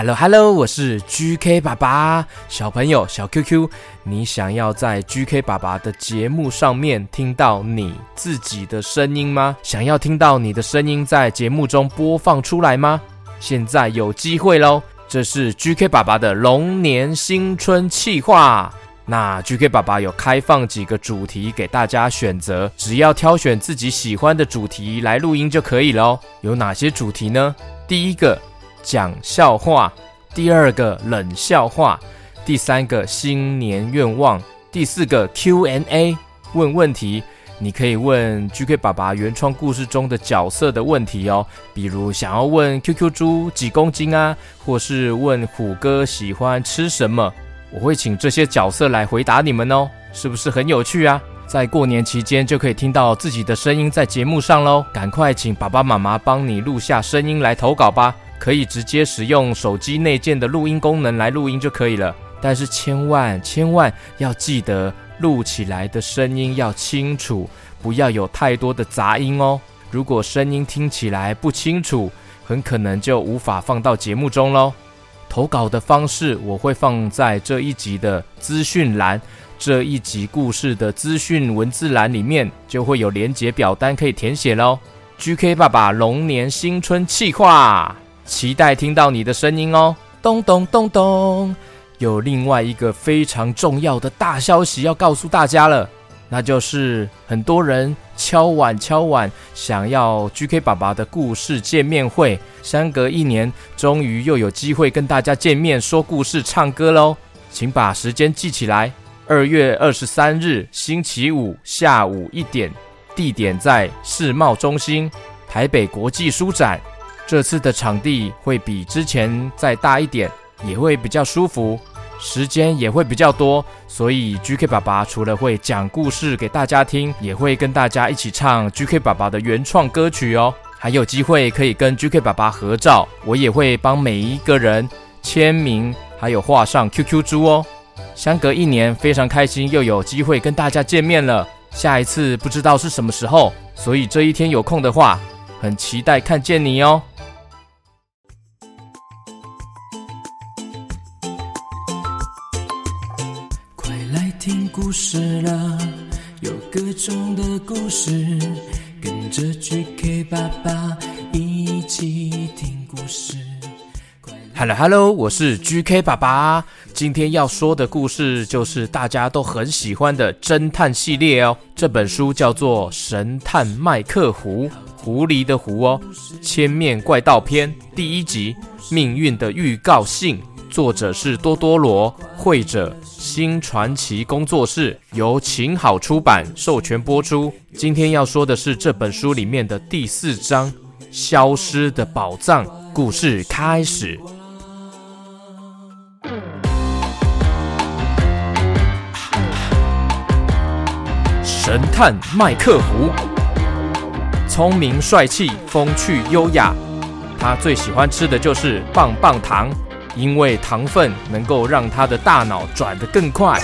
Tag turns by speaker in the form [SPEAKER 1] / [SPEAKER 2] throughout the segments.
[SPEAKER 1] Hello Hello，我是 GK 爸爸。小朋友小 QQ，你想要在 GK 爸爸的节目上面听到你自己的声音吗？想要听到你的声音在节目中播放出来吗？现在有机会喽！这是 GK 爸爸的龙年新春企划。那 GK 爸爸有开放几个主题给大家选择，只要挑选自己喜欢的主题来录音就可以喽。有哪些主题呢？第一个。讲笑话，第二个冷笑话，第三个新年愿望，第四个 Q&A 问问题，你可以问 GK 爸爸原创故事中的角色的问题哦，比如想要问 QQ 猪几公斤啊，或是问虎哥喜欢吃什么，我会请这些角色来回答你们哦，是不是很有趣啊？在过年期间就可以听到自己的声音在节目上喽，赶快请爸爸妈妈帮你录下声音来投稿吧。可以直接使用手机内建的录音功能来录音就可以了，但是千万千万要记得录起来的声音要清楚，不要有太多的杂音哦。如果声音听起来不清楚，很可能就无法放到节目中喽。投稿的方式我会放在这一集的资讯栏，这一集故事的资讯文字栏里面就会有连结表单可以填写喽。GK 爸爸龙年新春企划。期待听到你的声音哦！咚咚咚咚，有另外一个非常重要的大消息要告诉大家了，那就是很多人敲碗敲碗，想要 GK 爸爸的故事见面会，相隔一年，终于又有机会跟大家见面说故事、唱歌喽！请把时间记起来，二月二十三日星期五下午一点，地点在世贸中心台北国际书展。这次的场地会比之前再大一点，也会比较舒服，时间也会比较多，所以 GK 爸爸除了会讲故事给大家听，也会跟大家一起唱 GK 爸爸的原创歌曲哦，还有机会可以跟 GK 爸爸合照，我也会帮每一个人签名，还有画上 QQ 猪哦。相隔一年，非常开心又有机会跟大家见面了，下一次不知道是什么时候，所以这一天有空的话，很期待看见你哦。
[SPEAKER 2] 听故事了，有各种的故事，跟着 GK 爸爸一起听故事。
[SPEAKER 1] Hello Hello，我是 GK 爸爸。今天要说的故事就是大家都很喜欢的侦探系列哦。这本书叫做《神探麦克胡》，狐狸的狐哦。千面怪盗篇第一集，命运的预告信。作者是多多罗，绘者新传奇工作室，由晴好出版授权播出。今天要说的是这本书里面的第四章《消失的宝藏》。故事开始。神探麦克胡，聪明帅气，风趣优雅，他最喜欢吃的就是棒棒糖。因为糖分能够让他的大脑转得更快。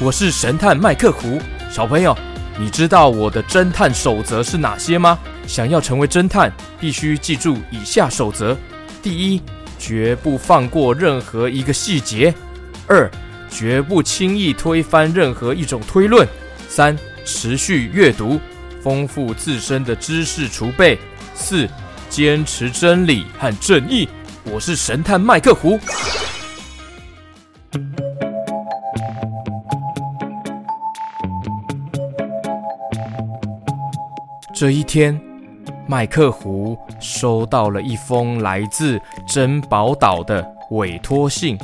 [SPEAKER 1] 我是神探麦克胡，小朋友，你知道我的侦探守则是哪些吗？想要成为侦探，必须记住以下守则：第一，绝不放过任何一个细节；二，绝不轻易推翻任何一种推论；三，持续阅读，丰富自身的知识储备；四，坚持真理和正义。我是神探麦克胡。这一天，麦克胡收到了一封来自珍宝岛的委托信。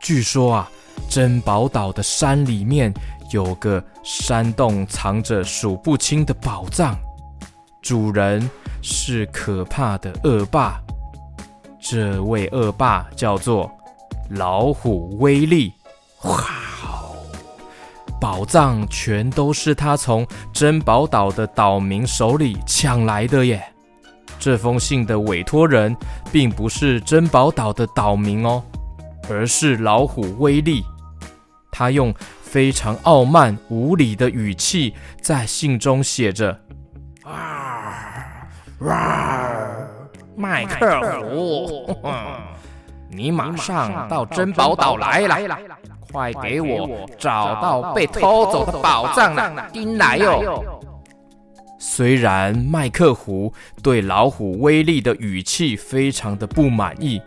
[SPEAKER 1] 据说啊，珍宝岛的山里面有个山洞，藏着数不清的宝藏，主人是可怕的恶霸。这位恶霸叫做老虎威力，哇哦！宝藏全都是他从珍宝岛的岛民手里抢来的耶。这封信的委托人并不是珍宝岛的岛民哦，而是老虎威力。他用非常傲慢无礼的语气在信中写着：“啊，哇！”麦克胡，你马上到珍宝岛来了，快给我找到被偷走的宝藏了，丁来哟！虽然麦克胡对老虎威力的语气非常的不满意，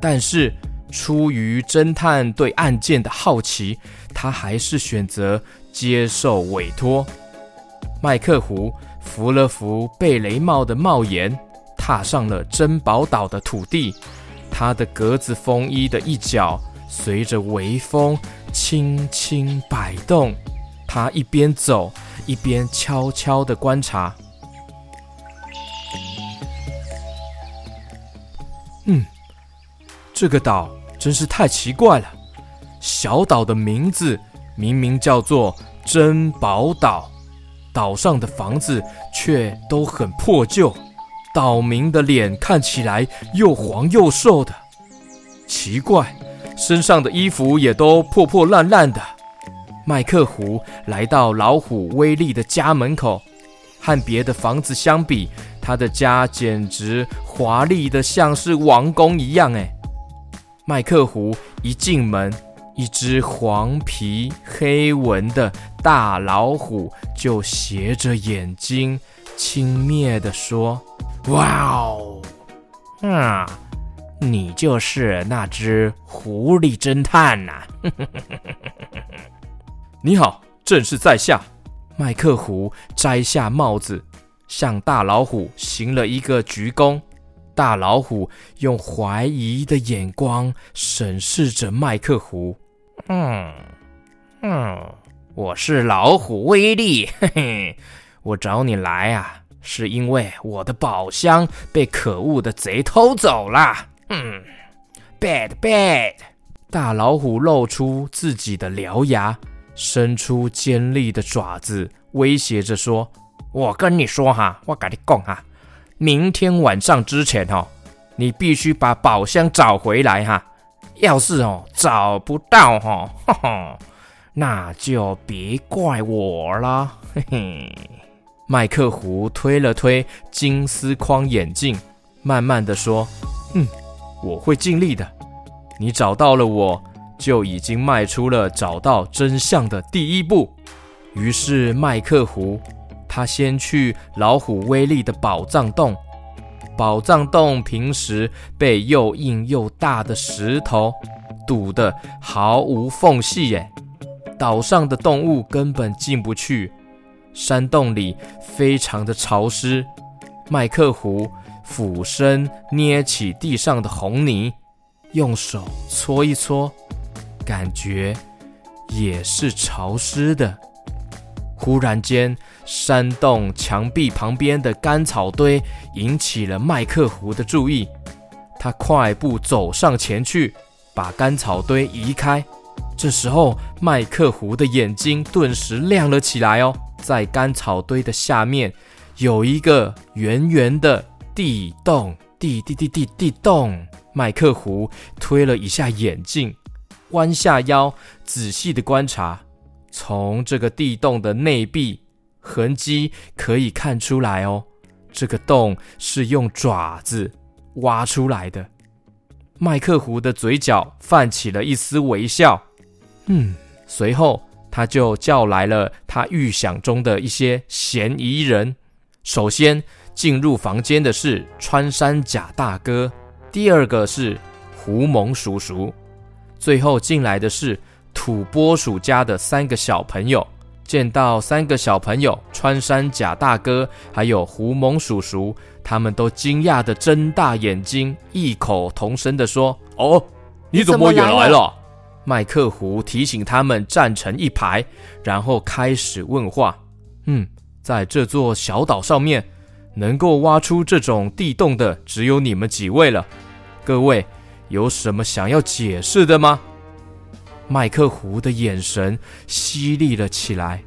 [SPEAKER 1] 但是出于侦探对案件的好奇，他还是选择接受委托。麦克胡扶了扶贝雷帽的帽檐，踏上了珍宝岛的土地。他的格子风衣的一角随着微风轻轻摆动，他一边走一边悄悄地观察。嗯，这个岛真是太奇怪了。小岛的名字明明叫做珍宝岛，岛上的房子却都很破旧。岛民的脸看起来又黄又瘦的，奇怪，身上的衣服也都破破烂烂的。麦克胡来到老虎威利的家门口，和别的房子相比，他的家简直华丽的像是王宫一样。哎，麦克胡一进门，一只黄皮黑纹的大老虎就斜着眼睛，轻蔑地说。哇哦，啊，你就是那只狐狸侦探呐、啊！你好，正是在下。麦克胡摘下帽子，向大老虎行了一个鞠躬。大老虎用怀疑的眼光审视着麦克胡。嗯嗯，我是老虎威力，嘿嘿，我找你来啊。是因为我的宝箱被可恶的贼偷走了。嗯，bad bad。大老虎露出自己的獠牙，伸出尖利的爪子，威胁着说：“我跟你说哈，我跟你讲哈，明天晚上之前哦，你必须把宝箱找回来哈。要是哦找不到哈，哈，那就别怪我了。嘿嘿。”麦克胡推了推金丝框眼镜，慢慢的说：“嗯，我会尽力的。你找到了我，就已经迈出了找到真相的第一步。”于是麦克胡他先去老虎威利的宝藏洞。宝藏洞平时被又硬又大的石头堵得毫无缝隙，耶，岛上的动物根本进不去。山洞里非常的潮湿，麦克胡俯身捏起地上的红泥，用手搓一搓，感觉也是潮湿的。忽然间，山洞墙壁旁边的干草堆引起了麦克胡的注意，他快步走上前去，把干草堆移开。这时候，麦克胡的眼睛顿时亮了起来哦。在干草堆的下面，有一个圆圆的地洞，地地地地地洞。麦克胡推了一下眼镜，弯下腰，仔细的观察。从这个地洞的内壁痕迹可以看出来哦，这个洞是用爪子挖出来的。麦克胡的嘴角泛起了一丝微笑，嗯，随后。他就叫来了他预想中的一些嫌疑人。首先进入房间的是穿山甲大哥，第二个是狐獴叔叔，最后进来的是土拨鼠家的三个小朋友。见到三个小朋友，穿山甲大哥还有狐獴叔叔，他们都惊讶的睁大眼睛，异口同声的说：“哦，你怎么也来了？”麦克胡提醒他们站成一排，然后开始问话。嗯，在这座小岛上面，能够挖出这种地洞的只有你们几位了。各位有什么想要解释的吗？麦克胡的眼神犀利了起来，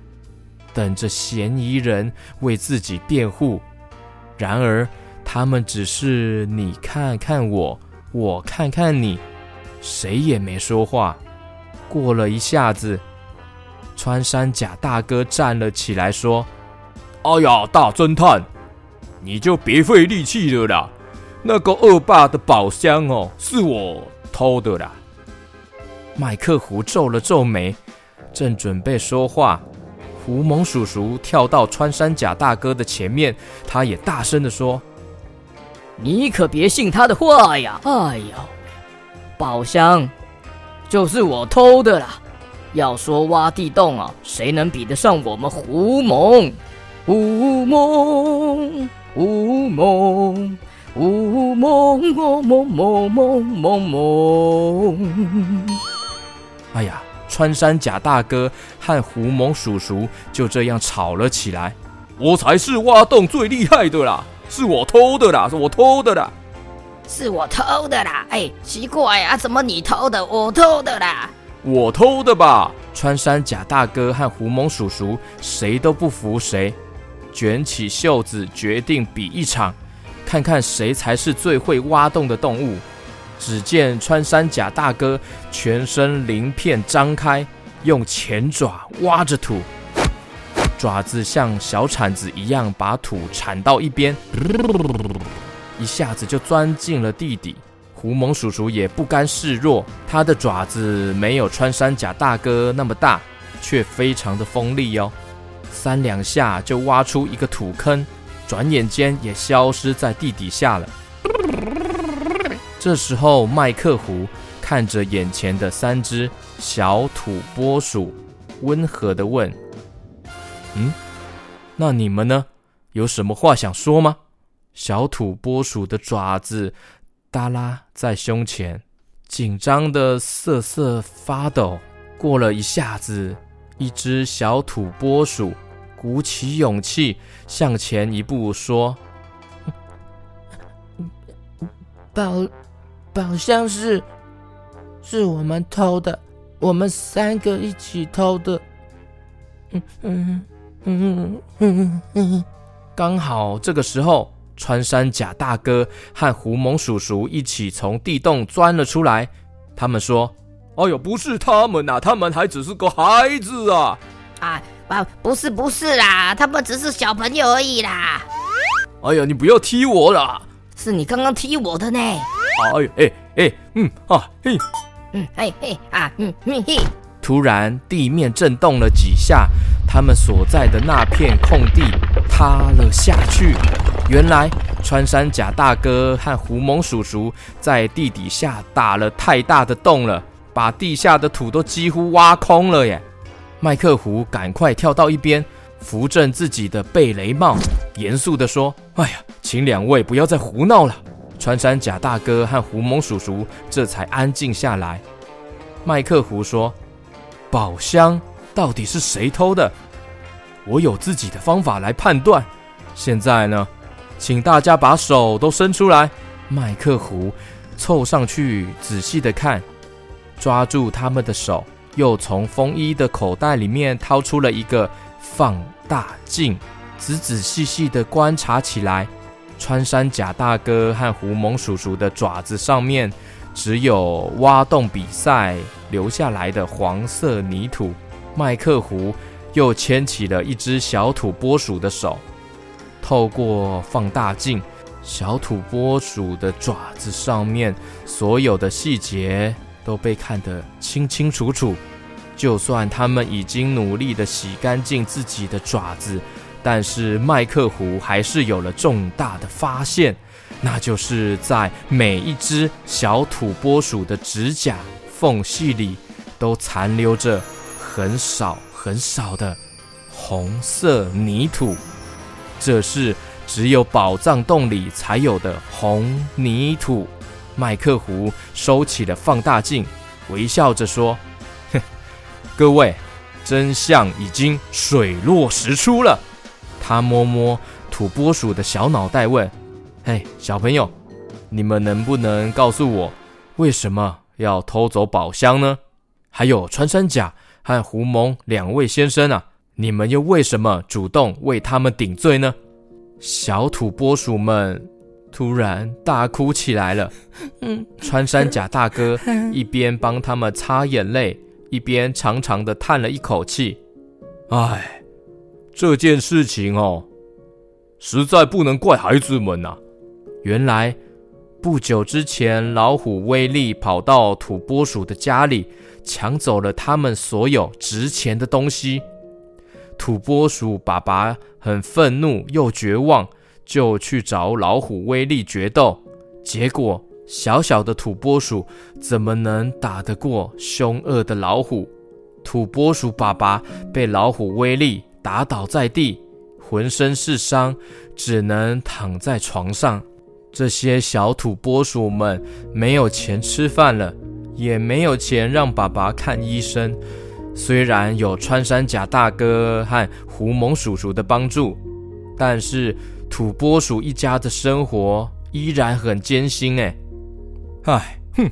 [SPEAKER 1] 等着嫌疑人为自己辩护。然而，他们只是你看看我，我看看你，谁也没说话。过了一下子，穿山甲大哥站了起来，说：“哎呀，大侦探，你就别费力气了啦！那个恶霸的宝箱哦，是我偷的啦。麦克胡皱了皱眉，正准备说话，狐蒙叔叔跳到穿山甲大哥的前面，他也大声地说：“
[SPEAKER 3] 你可别信他的话呀！哎呀，宝箱就是我偷的啦！要说挖地洞啊，谁能比得上我们狐獴？狐獴，狐獴。”呜梦梦梦梦梦梦。
[SPEAKER 1] 哎呀，穿山甲大哥和狐獴叔叔就这样吵了起来。我才是挖洞最厉害的啦，是我偷的啦，是我偷的啦，
[SPEAKER 4] 是我偷的啦。哎，奇怪啊，怎么你偷的，我偷的啦？
[SPEAKER 1] 我偷的吧？穿山甲大哥和狐獴叔叔谁都不服谁，卷起袖子决定比一场。看看谁才是最会挖洞的动物。只见穿山甲大哥全身鳞片张开，用前爪挖着土，爪子像小铲子一样把土铲到一边，一下子就钻进了地底。狐獴叔叔也不甘示弱，他的爪子没有穿山甲大哥那么大，却非常的锋利哦，三两下就挖出一个土坑。转眼间也消失在地底下了。这时候，麦克胡看着眼前的三只小土拨鼠，温和地问：“嗯，那你们呢？有什么话想说吗？”小土拨鼠的爪子耷拉在胸前，紧张的瑟瑟发抖。过了一下子，一只小土拨鼠。鼓起勇气向前一步说：“
[SPEAKER 5] 宝宝箱是是我们偷的，我们三个一起偷的。”嗯嗯嗯嗯嗯
[SPEAKER 1] 嗯，刚好这个时候，穿山甲大哥和狐獴叔叔一起从地洞钻了出来。他们说：“哎呦，不是他们呐，他们还只是个孩子啊！”
[SPEAKER 4] 啊。啊，不是不是啦，他们只是小朋友而已啦。
[SPEAKER 1] 哎呀，你不要踢我啦！
[SPEAKER 4] 是你刚刚踢我的呢。
[SPEAKER 1] 哎呦，哎哎，嗯啊嘿，
[SPEAKER 4] 嗯嘿嘿啊嗯嘿嘿。
[SPEAKER 1] 突然地面震动了几下，他们所在的那片空地塌了下去。原来穿山甲大哥和狐獴叔叔在地底下打了太大的洞了，把地下的土都几乎挖空了耶。麦克胡赶快跳到一边，扶正自己的贝雷帽，严肃地说：“哎呀，请两位不要再胡闹了。”穿山甲大哥和狐獴叔叔这才安静下来。麦克胡说：“宝箱到底是谁偷的？我有自己的方法来判断。现在呢，请大家把手都伸出来。”麦克胡凑上去仔细的看，抓住他们的手。又从风衣的口袋里面掏出了一个放大镜，仔仔细细的观察起来。穿山甲大哥和狐獴叔叔的爪子上面，只有挖洞比赛留下来的黄色泥土。麦克胡又牵起了一只小土拨鼠的手，透过放大镜，小土拨鼠的爪子上面所有的细节。都被看得清清楚楚，就算他们已经努力地洗干净自己的爪子，但是麦克胡还是有了重大的发现，那就是在每一只小土拨鼠的指甲缝隙里，都残留着很少很少的红色泥土，这是只有宝藏洞里才有的红泥土。麦克胡收起了放大镜，微笑着说：“哼，各位，真相已经水落石出了。”他摸摸土拨鼠的小脑袋，问：“嘿，小朋友，你们能不能告诉我，为什么要偷走宝箱呢？还有穿山甲和狐獴两位先生啊，你们又为什么主动为他们顶罪呢？”小土拨鼠们。突然大哭起来了。嗯，穿山甲大哥 一边帮他们擦眼泪，一边长长的叹了一口气：“哎，这件事情哦，实在不能怪孩子们呐。原来不久之前，老虎威力跑到土拨鼠的家里，抢走了他们所有值钱的东西。土拨鼠爸爸很愤怒又绝望，就去找老虎威力决斗。结果，小小的土拨鼠怎么能打得过凶恶的老虎？土拨鼠爸爸被老虎威力打倒在地，浑身是伤，只能躺在床上。这些小土拨鼠们没有钱吃饭了，也没有钱让爸爸看医生。虽然有穿山甲大哥和狐獴叔叔的帮助，但是土拨鼠一家的生活依然很艰辛。哎，唉，哼，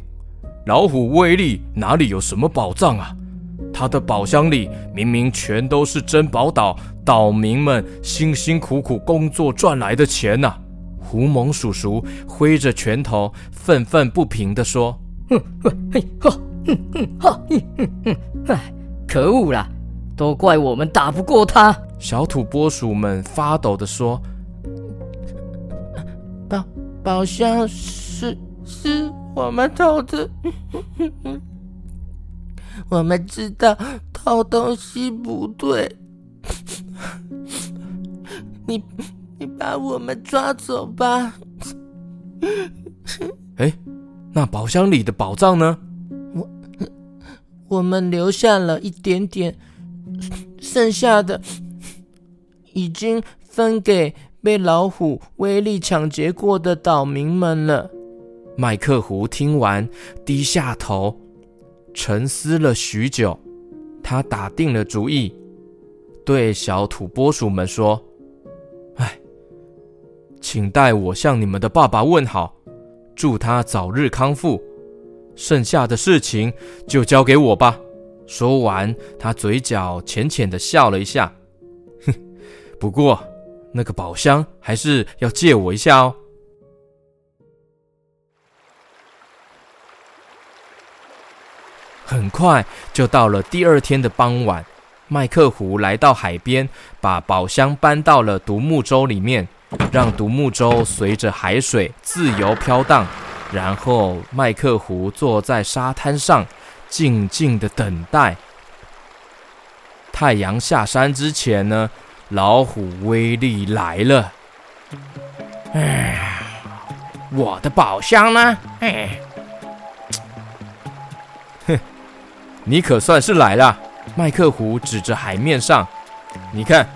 [SPEAKER 1] 老虎威力哪里有什么宝藏啊？他的宝箱里明明全都是珍宝岛岛民们辛辛苦苦工作赚来的钱呐！狐獴叔叔挥着拳头，愤愤不平地说：“
[SPEAKER 3] 哼，嘿，哈，哼哼，哈，哼哼哼，唉。”可恶啦！都怪我们打不过他。
[SPEAKER 1] 小土拨鼠们发抖地说：“
[SPEAKER 5] 宝宝箱是是我们偷的，我们知道偷东西不对。你你把我们抓走吧。”
[SPEAKER 1] 哎，那宝箱里的宝藏呢？
[SPEAKER 5] 我们留下了一点点，剩下的已经分给被老虎威力抢劫过的岛民们了。
[SPEAKER 1] 麦克胡听完，低下头，沉思了许久。他打定了主意，对小土拨鼠们说：“哎，请代我向你们的爸爸问好，祝他早日康复。”剩下的事情就交给我吧。说完，他嘴角浅浅的笑了一下。哼，不过那个宝箱还是要借我一下哦。很快就到了第二天的傍晚，麦克胡来到海边，把宝箱搬到了独木舟里面，让独木舟随着海水自由飘荡。然后，麦克胡坐在沙滩上，静静的等待。太阳下山之前呢，老虎威力来了。
[SPEAKER 5] 哎，我的宝箱呢？哎，
[SPEAKER 1] 哼，你可算是来了。麦克胡指着海面上，你看，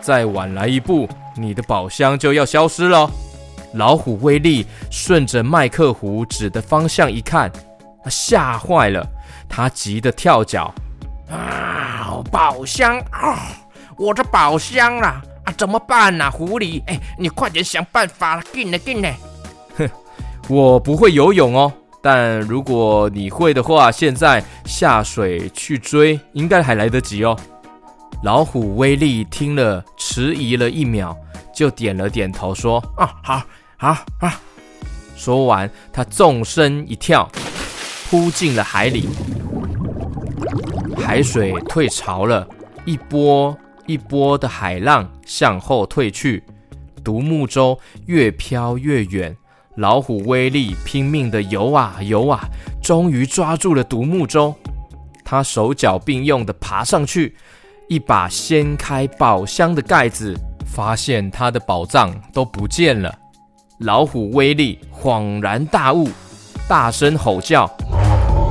[SPEAKER 1] 再晚来一步，你的宝箱就要消失了。老虎威力顺着麦克胡指的方向一看，他吓坏了，他急得跳脚。
[SPEAKER 5] 啊，宝箱啊，我的宝箱啦！啊，怎么办啊？狐狸，哎，你快点想办法了，进来进来。
[SPEAKER 1] 哼，我不会游泳哦，但如果你会的话，现在下水去追，应该还来得及哦。老虎威力听了，迟疑了一秒，就点了点头，说：“啊，好。”啊啊！说完，他纵身一跳，扑进了海里。海水退潮了，一波一波的海浪向后退去，独木舟越飘越远。老虎威力拼命的游啊游啊，终于抓住了独木舟。他手脚并用的爬上去，一把掀开宝箱的盖子，发现他的宝藏都不见了。老虎威力恍然大悟，大声吼叫：“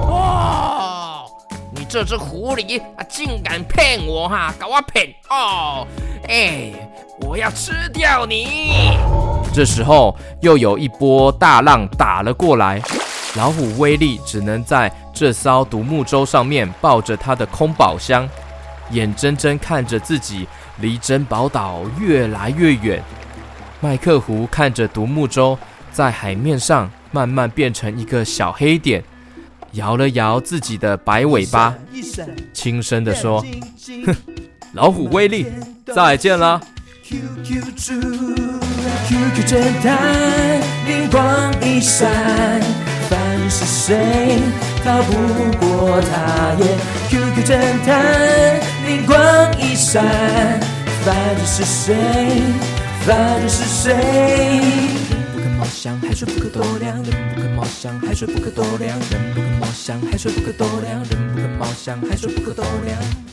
[SPEAKER 5] 哦，你这只狐狸啊，竟敢骗我哈！搞我骗哦！哎，我要吃掉你！”
[SPEAKER 1] 这时候又有一波大浪打了过来，老虎威力只能在这艘独木舟上面抱着他的空宝箱，眼睁睁看着自己离珍宝岛越来越远。麦克胡看着独木舟在海面上慢慢变成一个小黑点，摇了摇自己的白尾巴，轻声地说：“哼，老虎威力，再见啦。”
[SPEAKER 2] QQ 猪，QQ 侦探，灵光一闪，凡是谁逃不过他耶？QQ 侦探，灵光一闪，凡是谁？犯人是谁？不可貌相，还
[SPEAKER 1] 水不可多量，人不可貌相，海水不可多量，人不可貌相，海水不可多量，人不可貌相，海水不可多量。